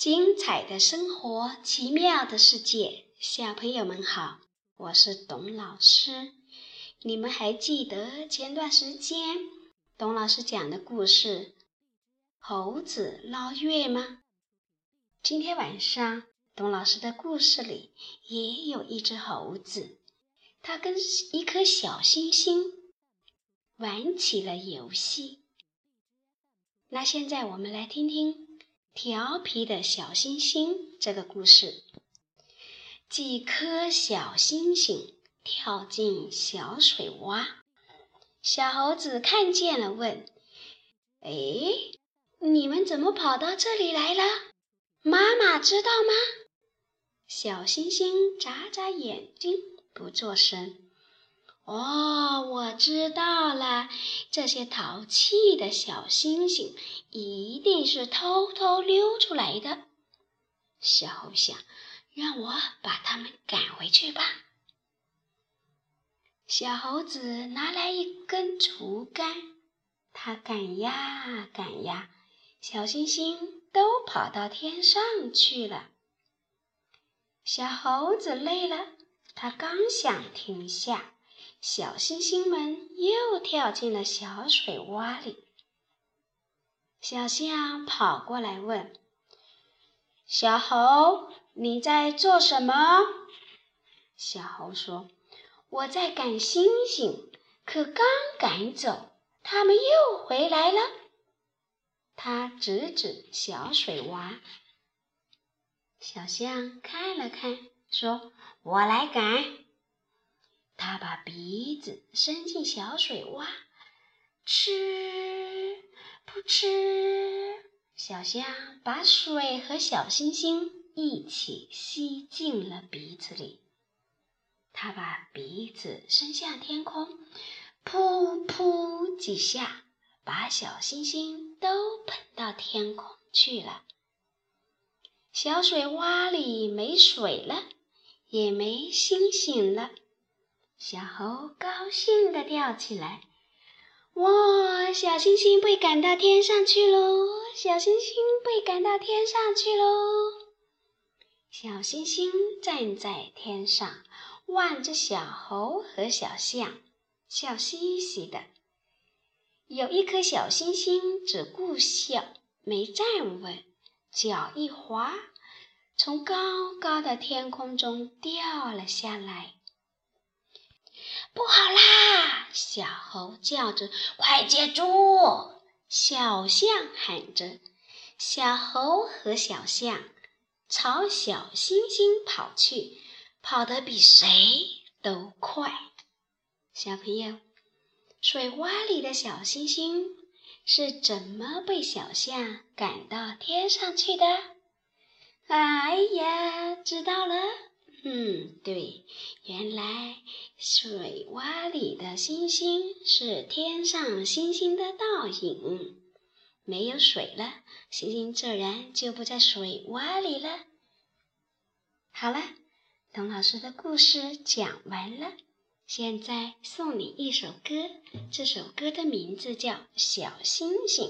精彩的生活，奇妙的世界，小朋友们好，我是董老师。你们还记得前段时间董老师讲的故事《猴子捞月》吗？今天晚上董老师的故事里也有一只猴子，它跟一颗小星星玩起了游戏。那现在我们来听听。调皮的小星星这个故事，几颗小星星跳进小水洼，小猴子看见了，问：“哎，你们怎么跑到这里来了？妈妈知道吗？”小星星眨眨眼睛，不作声。哦，我知道了，这些淘气的小星星一定是偷偷溜出来的。小猴想，让我把它们赶回去吧。小猴子拿来一根竹竿，它赶呀赶呀，小星星都跑到天上去了。小猴子累了，它刚想停下。小星星们又跳进了小水洼里。小象跑过来问：“小猴，你在做什么？”小猴说：“我在赶星星，可刚赶走，它们又回来了。”他指指小水洼。小象看了看，说：“我来赶。”他把鼻子伸进小水洼，吃，噗嗤，小象把水和小星星一起吸进了鼻子里。他把鼻子伸向天空，噗噗几下，把小星星都喷到天空去了。小水洼里没水了，也没星星了。小猴高兴地跳起来，哇！小星星被赶到天上去喽！小星星被赶到天上去喽！小星星站在天上，望着小猴和小象，笑嘻嘻的。有一颗小星星只顾笑，没站稳，脚一滑，从高高的天空中掉了下来。不好啦！小猴叫着：“快接住！”小象喊着。小猴和小象朝小星星跑去，跑得比谁都快。小朋友，水洼里的小星星是怎么被小象赶到天上去的？哎呀，知道了。嗯，对，原来水洼里的星星是天上星星的倒影。没有水了，星星自然就不在水洼里了。好了，董老师的故事讲完了，现在送你一首歌，这首歌的名字叫《小星星》。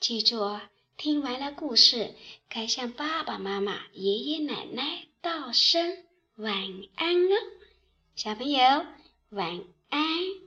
记住哦，听完了故事，该向爸爸妈妈、爷爷奶奶道声。晚安哦，小朋友，晚安。